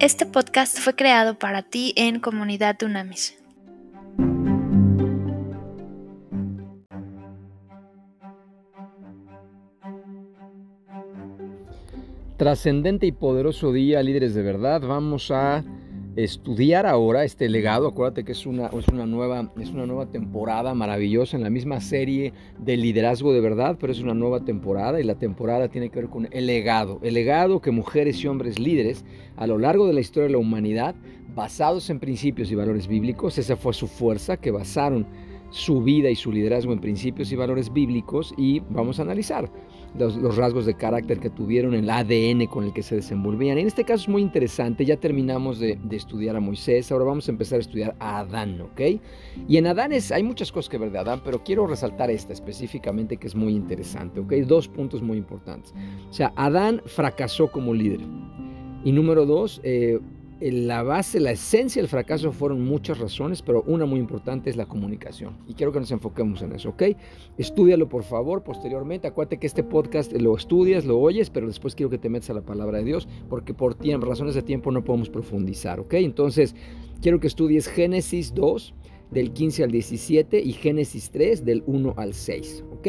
Este podcast fue creado para ti en Comunidad Dunamis. Trascendente y poderoso día, líderes de verdad. Vamos a estudiar ahora este legado. Acuérdate que es una, es una, nueva, es una nueva temporada maravillosa en la misma serie de liderazgo de verdad, pero es una nueva temporada y la temporada tiene que ver con el legado. El legado que mujeres y hombres líderes a lo largo de la historia de la humanidad, basados en principios y valores bíblicos, esa fue su fuerza, que basaron su vida y su liderazgo en principios y valores bíblicos y vamos a analizar los, rasgos de carácter que tuvieron, el ADN con el que se desenvolvían. En este caso es muy interesante, ya terminamos de, estudiar a Moisés, ahora vamos a empezar a estudiar a Adán, ¿ok? Y en Adán hay muchas cosas que ver de Adán, pero quiero resaltar esta específicamente que es muy interesante, ¿ok? Dos puntos muy importantes. O sea, Adán fracasó como líder. Y número dos, eh, la base, la esencia del fracaso fueron muchas razones, pero una muy importante es la comunicación. Y quiero que nos enfoquemos en eso, ¿ok? Estúdialo por favor posteriormente. Acuérdate que este podcast lo estudias, lo oyes, pero después quiero que te metas a la palabra de Dios, porque por tiempo, razones de tiempo no podemos profundizar, ¿ok? Entonces, quiero que estudies Génesis 2, del 15 al 17 y Génesis 3 del 1 al 6. ¿Ok?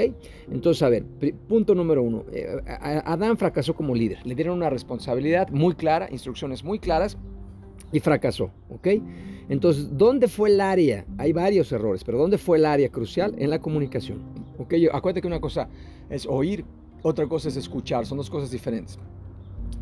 Entonces, a ver, punto número uno. Eh, Adán fracasó como líder. Le dieron una responsabilidad muy clara, instrucciones muy claras y fracasó, ¿ok? Entonces, ¿dónde fue el área? Hay varios errores, pero ¿dónde fue el área crucial? En la comunicación, ¿ok? Acuérdate que una cosa es oír, otra cosa es escuchar, son dos cosas diferentes.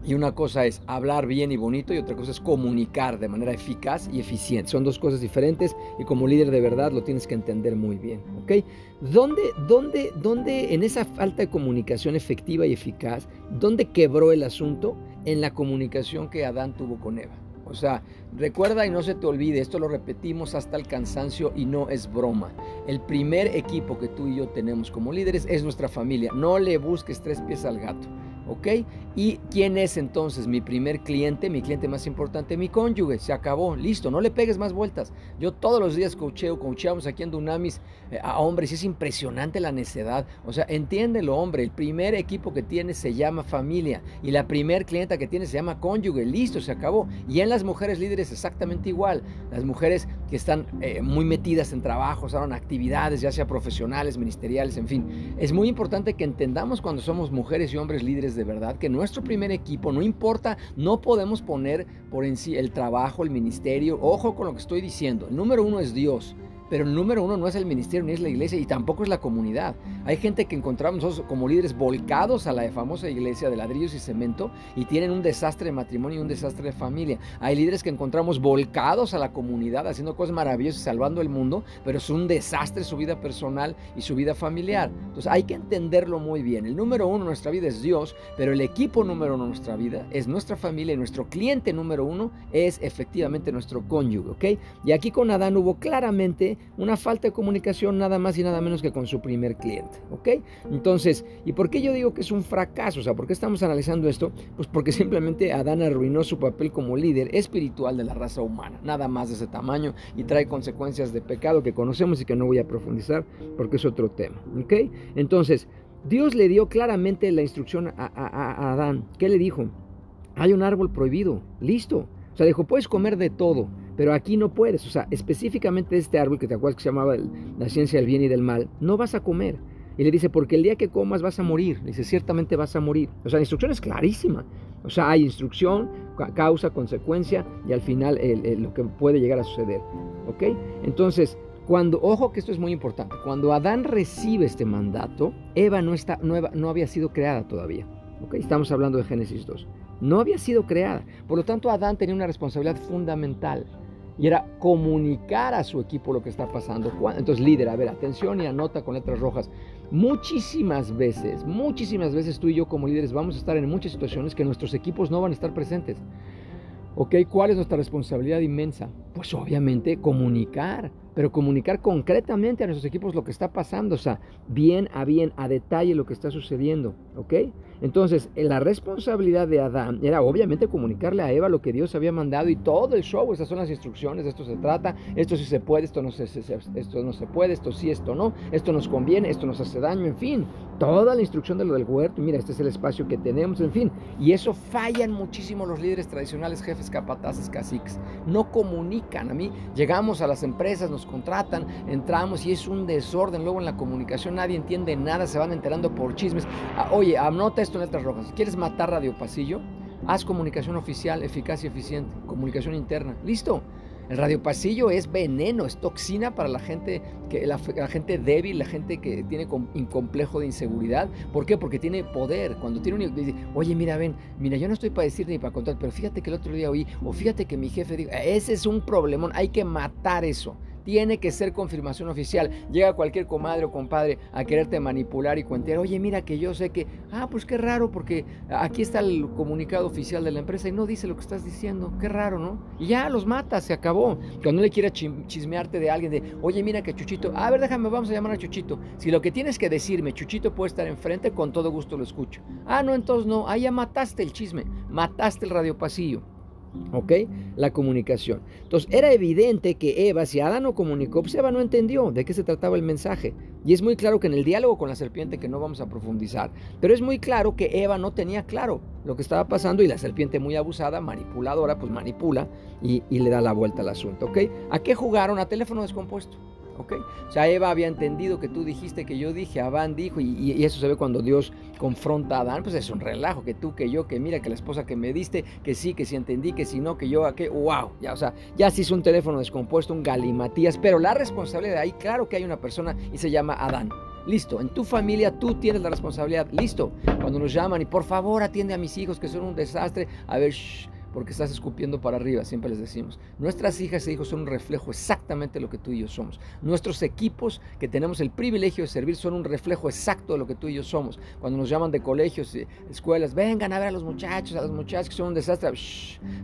Y una cosa es hablar bien y bonito y otra cosa es comunicar de manera eficaz y eficiente. Son dos cosas diferentes y como líder de verdad lo tienes que entender muy bien. ¿ok? ¿Dónde, dónde, dónde en esa falta de comunicación efectiva y eficaz, dónde quebró el asunto? En la comunicación que Adán tuvo con Eva. O sea, recuerda y no se te olvide, esto lo repetimos hasta el cansancio y no es broma. El primer equipo que tú y yo tenemos como líderes es nuestra familia. No le busques tres pies al gato. ¿Ok? ¿Y quién es entonces mi primer cliente, mi cliente más importante? Mi cónyuge, se acabó, listo, no le pegues más vueltas. Yo todos los días coacheo, coacheamos aquí en Dunamis eh, a hombres y es impresionante la necedad. O sea, entiéndelo, hombre, el primer equipo que tienes se llama familia y la primer clienta que tienes se llama cónyuge, listo, se acabó. Y en las mujeres líderes exactamente igual. Las mujeres que están eh, muy metidas en trabajos, en actividades, ya sea profesionales, ministeriales, en fin. Es muy importante que entendamos cuando somos mujeres y hombres líderes de verdad que nuestro primer equipo, no importa, no podemos poner por en sí el trabajo, el ministerio, ojo con lo que estoy diciendo, el número uno es Dios. Pero el número uno no es el ministerio ni es la iglesia y tampoco es la comunidad. Hay gente que encontramos nosotros como líderes volcados a la famosa iglesia de ladrillos y cemento y tienen un desastre de matrimonio y un desastre de familia. Hay líderes que encontramos volcados a la comunidad haciendo cosas maravillosas salvando el mundo, pero es un desastre su vida personal y su vida familiar. Entonces hay que entenderlo muy bien. El número uno en nuestra vida es Dios, pero el equipo número uno en nuestra vida es nuestra familia y nuestro cliente número uno es efectivamente nuestro cónyuge. ¿ok? Y aquí con Adán hubo claramente una falta de comunicación nada más y nada menos que con su primer cliente, ¿ok? Entonces, ¿y por qué yo digo que es un fracaso? O sea, ¿por qué estamos analizando esto? Pues porque simplemente Adán arruinó su papel como líder espiritual de la raza humana, nada más de ese tamaño y trae consecuencias de pecado que conocemos y que no voy a profundizar porque es otro tema, ¿ok? Entonces, Dios le dio claramente la instrucción a, a Adán. ¿Qué le dijo? Hay un árbol prohibido, listo. O sea, dijo, puedes comer de todo, pero aquí no puedes. O sea, específicamente este árbol que te acuerdas que se llamaba la ciencia del bien y del mal, no vas a comer. Y le dice, porque el día que comas vas a morir. Le dice, ciertamente vas a morir. O sea, la instrucción es clarísima. O sea, hay instrucción, causa, consecuencia y al final lo que puede llegar a suceder. ¿Ok? Entonces, cuando, ojo que esto es muy importante, cuando Adán recibe este mandato, Eva no, está, no, no había sido creada todavía. ¿Ok? Estamos hablando de Génesis 2 no había sido creada. Por lo tanto, Adán tenía una responsabilidad fundamental y era comunicar a su equipo lo que está pasando. Entonces, líder, a ver, atención y anota con letras rojas. Muchísimas veces, muchísimas veces tú y yo como líderes vamos a estar en muchas situaciones que nuestros equipos no van a estar presentes. ¿Ok? ¿Cuál es nuestra responsabilidad inmensa? Pues obviamente comunicar, pero comunicar concretamente a nuestros equipos lo que está pasando, o sea, bien a bien, a detalle lo que está sucediendo, ¿ok? Entonces, la responsabilidad de Adán era obviamente comunicarle a Eva lo que Dios había mandado y todo el show, esas son las instrucciones, de esto se trata, esto sí se puede, esto no se, esto no se puede, esto sí, esto no, esto nos conviene, esto nos hace daño, en fin, toda la instrucción de lo del huerto, mira, este es el espacio que tenemos, en fin, y eso fallan muchísimo los líderes tradicionales, jefes, capataces, caciques, no comunican, a mí llegamos a las empresas, nos contratan, entramos y es un desorden, luego en la comunicación nadie entiende nada, se van enterando por chismes, ah, oye, anota esto en letras rojas. ¿Quieres matar Radio Pasillo? Haz comunicación oficial, eficaz y eficiente. Comunicación interna. Listo. El radio pasillo es veneno, es toxina para la gente, que, la, gente débil, la gente que tiene un complejo de inseguridad. ¿Por qué? Porque tiene poder. Cuando tiene un... Oye, mira, ven, mira, yo no estoy para decir ni para contar, pero fíjate que el otro día oí, o fíjate que mi jefe dijo, ese es un problemón, hay que matar eso tiene que ser confirmación oficial. Llega cualquier comadre o compadre a quererte manipular y cuentear, oye, mira que yo sé que, ah, pues qué raro, porque aquí está el comunicado oficial de la empresa y no dice lo que estás diciendo, qué raro, ¿no? Y ya los mata, se acabó. Cuando le quiera chismearte de alguien, de, oye, mira que Chuchito, a ver, déjame, vamos a llamar a Chuchito. Si lo que tienes que decirme, Chuchito puede estar enfrente, con todo gusto lo escucho. Ah, no, entonces no, ahí ya mataste el chisme, mataste el radio pasillo. ¿Ok? La comunicación. Entonces era evidente que Eva, si Adán no comunicó, pues Eva no entendió de qué se trataba el mensaje. Y es muy claro que en el diálogo con la serpiente, que no vamos a profundizar, pero es muy claro que Eva no tenía claro lo que estaba pasando y la serpiente muy abusada, manipuladora, pues manipula y, le da la vuelta al asunto. ¿Ok? ¿A qué jugaron? A teléfono descompuesto. ¿Ok? O sea, Eva había entendido que tú dijiste, que yo dije, Adán dijo, y, eso se ve cuando Dios confronta a Adán, pues es un relajo, que tú, que yo, que mira, que la esposa que me diste, que sí, que sí entendí, que si no, que yo, que wow, ya, o sea, ya se hizo un teléfono descompuesto, un galimatías, pero la responsabilidad de ahí, claro que hay una persona y se llama Adán. Listo, en tu familia tú tienes la responsabilidad. Listo, cuando nos llaman y por favor atiende a mis hijos que son un desastre. A ver, shh, porque estás escupiendo para arriba, siempre les decimos. Nuestras hijas e hijos son un reflejo exactamente de lo que tú y yo somos. Nuestros equipos que tenemos el privilegio de servir son un reflejo exacto de lo que tú y yo somos. Cuando nos llaman de colegios, y escuelas, vengan a ver a los muchachos, a las muchachas que son un desastre,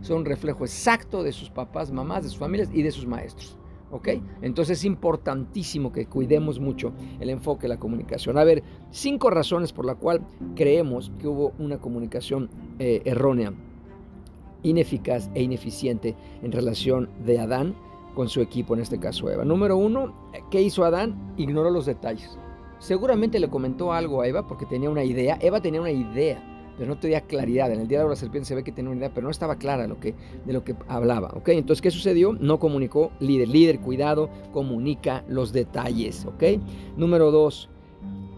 son un reflejo exacto de sus papás, mamás, de sus familias y de sus maestros. ¿Ok? Entonces es importantísimo que cuidemos mucho el enfoque de la comunicación. A ver, cinco razones por la cual creemos que hubo una comunicación eh, errónea ineficaz e ineficiente en relación de Adán con su equipo, en este caso Eva. Número uno, ¿qué hizo Adán? Ignoró los detalles. Seguramente le comentó algo a Eva porque tenía una idea. Eva tenía una idea, pero no tenía claridad. En el diálogo de la serpiente se ve que tenía una idea, pero no estaba clara lo que, de lo que hablaba. ¿ok? Entonces, ¿qué sucedió? No comunicó. Líder, líder, cuidado, comunica los detalles. ¿ok? Número dos,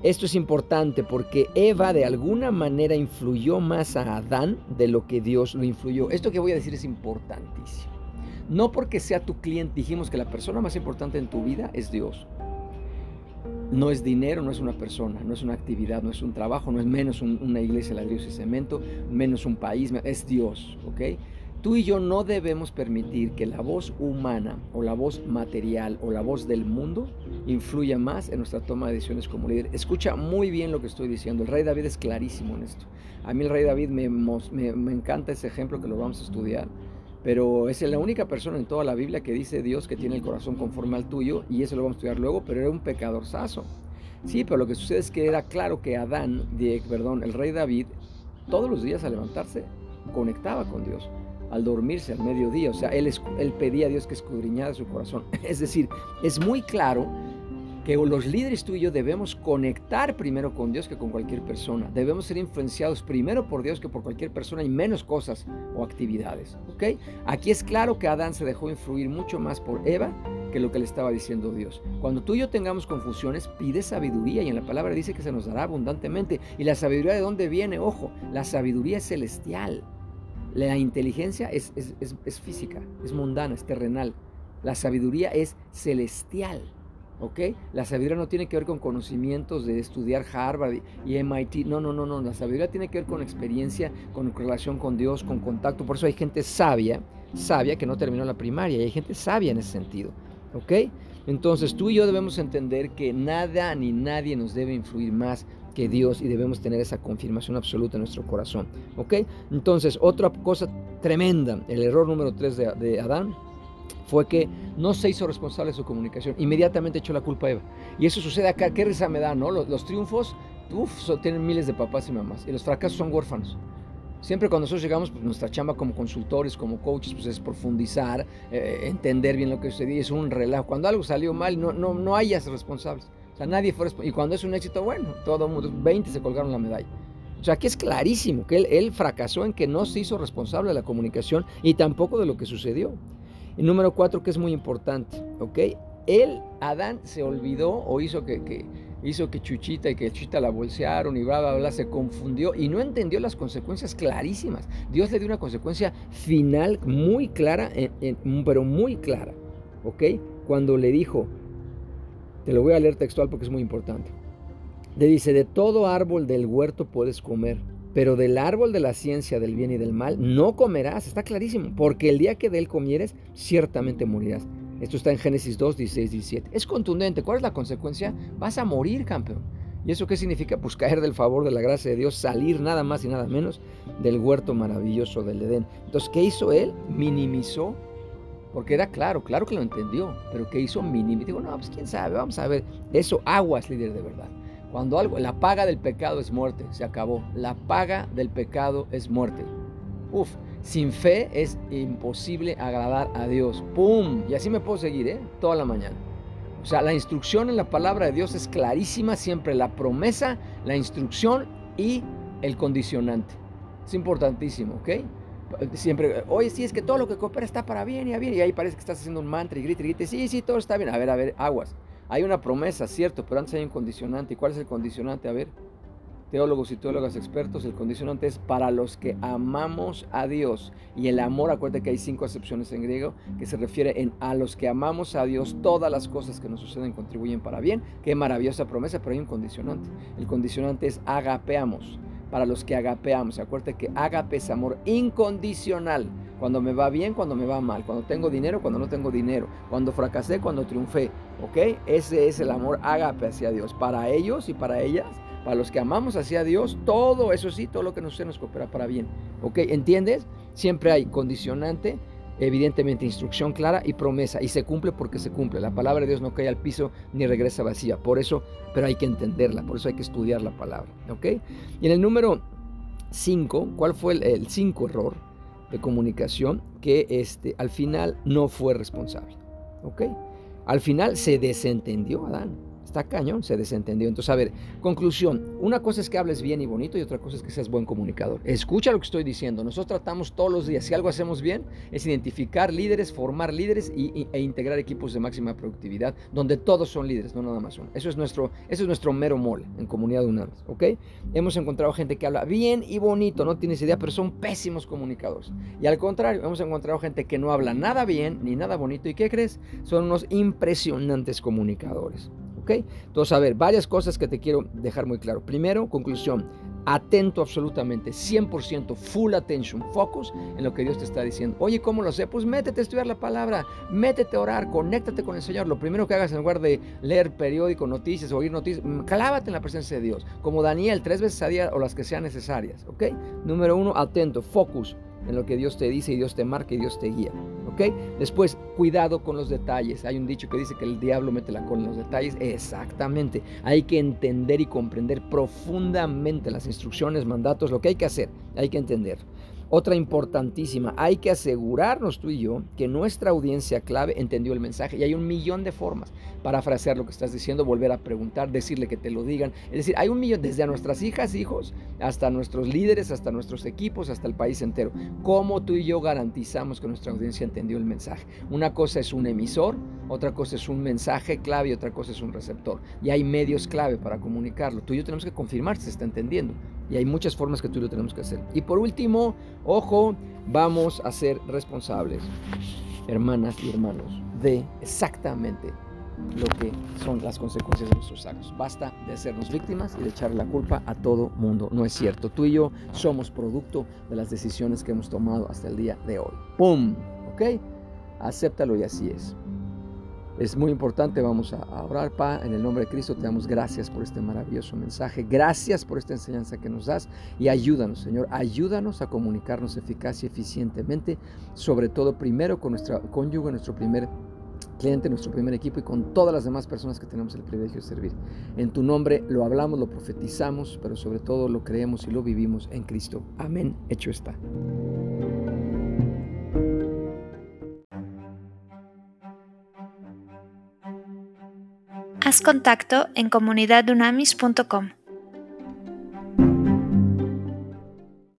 esto es importante porque Eva de alguna manera influyó más a Adán de lo que Dios lo influyó. Esto que voy a decir es importantísimo. No porque sea tu cliente, dijimos que la persona más importante en tu vida es Dios. No es dinero, no es una persona, no es una actividad, no es un trabajo, no es menos una iglesia, ladrillos y cemento, menos un país, es Dios, ¿ok? Tú y yo no debemos permitir que la voz humana o la voz material o la voz del mundo influya más en nuestra toma de decisiones como líder. Escucha muy bien lo que estoy diciendo. El rey David es clarísimo en esto. A mí el rey David me, me, encanta ese ejemplo que lo vamos a estudiar. Pero es la única persona en toda la Biblia que dice Dios que tiene el corazón conforme al tuyo y eso lo vamos a estudiar luego, pero era un pecador sazo. Sí, pero lo que sucede es que era claro que Adán, perdón, el rey David, todos los días al levantarse, conectaba con Dios al dormirse al mediodía. O sea, él, pedía a Dios que escudriñara su corazón. Es decir, es muy claro que los líderes tú y yo debemos conectar primero con Dios que con cualquier persona. Debemos ser influenciados primero por Dios que por cualquier persona y menos cosas o actividades. ¿ok? Aquí es claro que Adán se dejó influir mucho más por Eva que lo que le estaba diciendo Dios. Cuando tú y yo tengamos confusiones, pide sabiduría y en la palabra dice que se nos dará abundantemente. ¿Y la sabiduría de dónde viene? Ojo, la sabiduría es celestial. La inteligencia es, física, es mundana, es terrenal. La sabiduría es celestial. ¿Ok? La sabiduría no tiene que ver con conocimientos de estudiar Harvard y MIT. No, no, no, no. La sabiduría tiene que ver con experiencia, con relación con Dios, con contacto. Por eso hay gente sabia, sabia que no terminó la primaria y hay gente sabia en ese sentido. ¿Ok? Entonces tú y yo debemos entender que nada ni nadie nos debe influir más que Dios y debemos tener esa confirmación absoluta en nuestro corazón. ¿Ok? Entonces, otra cosa tremenda, el error número 3 de, Adán fue que no se hizo responsable de su comunicación. Inmediatamente echó la culpa a Eva. Y eso sucede acá. ¿Qué risa me da, no? Los, triunfos uff, tienen miles de papás y mamás. Y los fracasos son huérfanos. Siempre cuando nosotros llegamos, pues nuestra chamba como consultores, como coaches, pues es profundizar, eh, entender bien lo que sucedió, es un relajo. Cuando algo salió mal, no, no, no hayas responsables. O sea, nadie fue. Y cuando es un éxito, bueno, todo el mundo, 20 se colgaron la medalla. O sea, aquí es clarísimo que él, fracasó en que no se hizo responsable de la comunicación y tampoco de lo que sucedió. Y número cuatro, que es muy importante, ¿ok? Él, Adán, se olvidó o hizo que, hizo que Chuchita y que Chuchita la bolsearon y bla, bla, bla, se confundió y no entendió las consecuencias clarísimas. Dios le dio una consecuencia final muy clara, pero muy clara, ¿ok? Cuando le dijo, te lo voy a leer textual porque es muy importante. Le dice, de todo árbol del huerto puedes comer, pero del árbol de la ciencia del bien y del mal no comerás, está clarísimo, porque el día que de él comieres, ciertamente morirás. Esto está en Génesis 2, 16, 17. Es contundente. ¿Cuál es la consecuencia? Vas a morir, campeón. ¿Y eso qué significa? Pues caer del favor de la gracia de Dios, salir nada más y nada menos del huerto maravilloso del Edén. Entonces, ¿qué hizo él? Minimizó, porque era claro, claro que lo entendió, pero ¿qué hizo? Minimizó. Digo, no, pues quién sabe, vamos a ver. Eso, aguas, líder de verdad. Cuando algo, la paga del pecado es muerte, se acabó. La paga del pecado es muerte. Uf, sin fe es imposible agradar a Dios. ¡Pum! Y así me puedo seguir, ¿eh? Toda la mañana. O sea, la instrucción en la palabra de Dios es clarísima siempre. La promesa, la instrucción y el condicionante. Es importantísimo, ¿ok? Siempre, oye, sí, es que todo lo que coopera está para bien y a bien. Y ahí parece que estás haciendo un mantra y grita y grita. Sí, sí, todo está bien. A ver, a ver, aguas. Hay una promesa, cierto, pero antes hay un condicionante. ¿Y cuál es el condicionante? A ver teólogos y teólogas expertos, el condicionante es para los que amamos a Dios. Y el amor, acuérdate que hay cinco acepciones en griego, que se refiere en a los que amamos a Dios, todas las cosas que nos suceden contribuyen para bien. Qué maravillosa promesa, pero hay un condicionante. El condicionante es agapeamos. Para los que agapeamos, acuérdate que agape es amor incondicional. Cuando me va bien, cuando me va mal. Cuando tengo dinero, cuando no tengo dinero. Cuando fracasé, cuando triunfé. ¿Ok? Ese es el amor agape hacia Dios. Para ellos y para ellas para los que amamos hacia Dios, todo eso sí, todo lo que nos, se nos coopera para bien. ¿Ok? ¿Entiendes? Siempre hay condicionante, evidentemente instrucción clara y promesa. Y se cumple porque se cumple. La palabra de Dios no cae al piso ni regresa vacía. Por eso, pero hay que entenderla. Por eso hay que estudiar la palabra. ¿Ok? Y en el número 5, ¿cuál fue el 5 error de comunicación? Que este, al final no fue responsable. ¿Ok? Al final se desentendió Adán está cañón, se desentendió. Entonces, a ver, conclusión, una cosa es que hables bien y bonito y otra cosa es que seas buen comunicador. Escucha lo que estoy diciendo. Nosotros tratamos todos los días, si algo hacemos bien, es identificar líderes, formar líderes y, e integrar equipos de máxima productividad, donde todos son líderes, no nada más uno. Eso es nuestro, eso es nuestro mero mole en comunidad de UNAM, ¿ok? Hemos encontrado gente que habla bien y bonito, no tienes idea, pero son pésimos comunicadores. Y al contrario, hemos encontrado gente que no habla nada bien ni nada bonito. ¿Y qué crees? Son unos impresionantes comunicadores. Entonces, a ver, varias cosas que te quiero dejar muy claro. Primero, conclusión, atento absolutamente, 100%, full attention, focus en lo que Dios te está diciendo. Oye, ¿cómo lo sé? Pues métete a estudiar la palabra, métete a orar, conéctate con el Señor. Lo primero que hagas en lugar de leer periódico, noticias oír noticias, clávate en la presencia de Dios, como Daniel, tres veces a día o las que sean necesarias, ¿ok? Número uno, atento, focus en lo que Dios te dice y Dios te marca y Dios te guía. ¿Ok? Después, cuidado con los detalles. Hay un dicho que dice que el diablo mete la cola en los detalles. Exactamente. Hay que entender y comprender profundamente las instrucciones, mandatos, lo que hay que hacer. Hay que entender. Otra importantísima, hay que asegurarnos tú y yo que nuestra audiencia clave entendió el mensaje y hay un millón de formas para frasear lo que estás diciendo, volver a preguntar, decirle que te lo digan. Es decir, hay un millón, desde a nuestras hijas, hijos, hasta nuestros líderes, hasta nuestros equipos, hasta el país entero. ¿Cómo tú y yo garantizamos que nuestra audiencia entendió el mensaje? Una cosa es un emisor, otra cosa es un mensaje clave y otra cosa es un receptor. Y hay medios clave para comunicarlo. Tú y yo tenemos que confirmar si se está entendiendo. Y hay muchas formas que tú y yo tenemos que hacer. Y por último, ojo, vamos a ser responsables, hermanas y hermanos, de exactamente lo que son las consecuencias de nuestros actos. Basta de hacernos víctimas y de echarle la culpa a todo mundo. No es cierto. Tú y yo somos producto de las decisiones que hemos tomado hasta el día de hoy. ¡Pum! ¿Ok? Acéptalo y así es. Es muy importante, vamos a orar, Pa, en el nombre de Cristo te damos gracias por este maravilloso mensaje, gracias por esta enseñanza que nos das y ayúdanos, Señor, ayúdanos a comunicarnos eficaz y eficientemente, sobre todo primero con nuestra cónyuge, nuestro primer cliente, nuestro primer equipo y con todas las demás personas que tenemos el privilegio de servir. En tu nombre lo hablamos, lo profetizamos, pero sobre todo lo creemos y lo vivimos en Cristo. Amén. Hecho está. Haz contacto en comunidadunamis.com.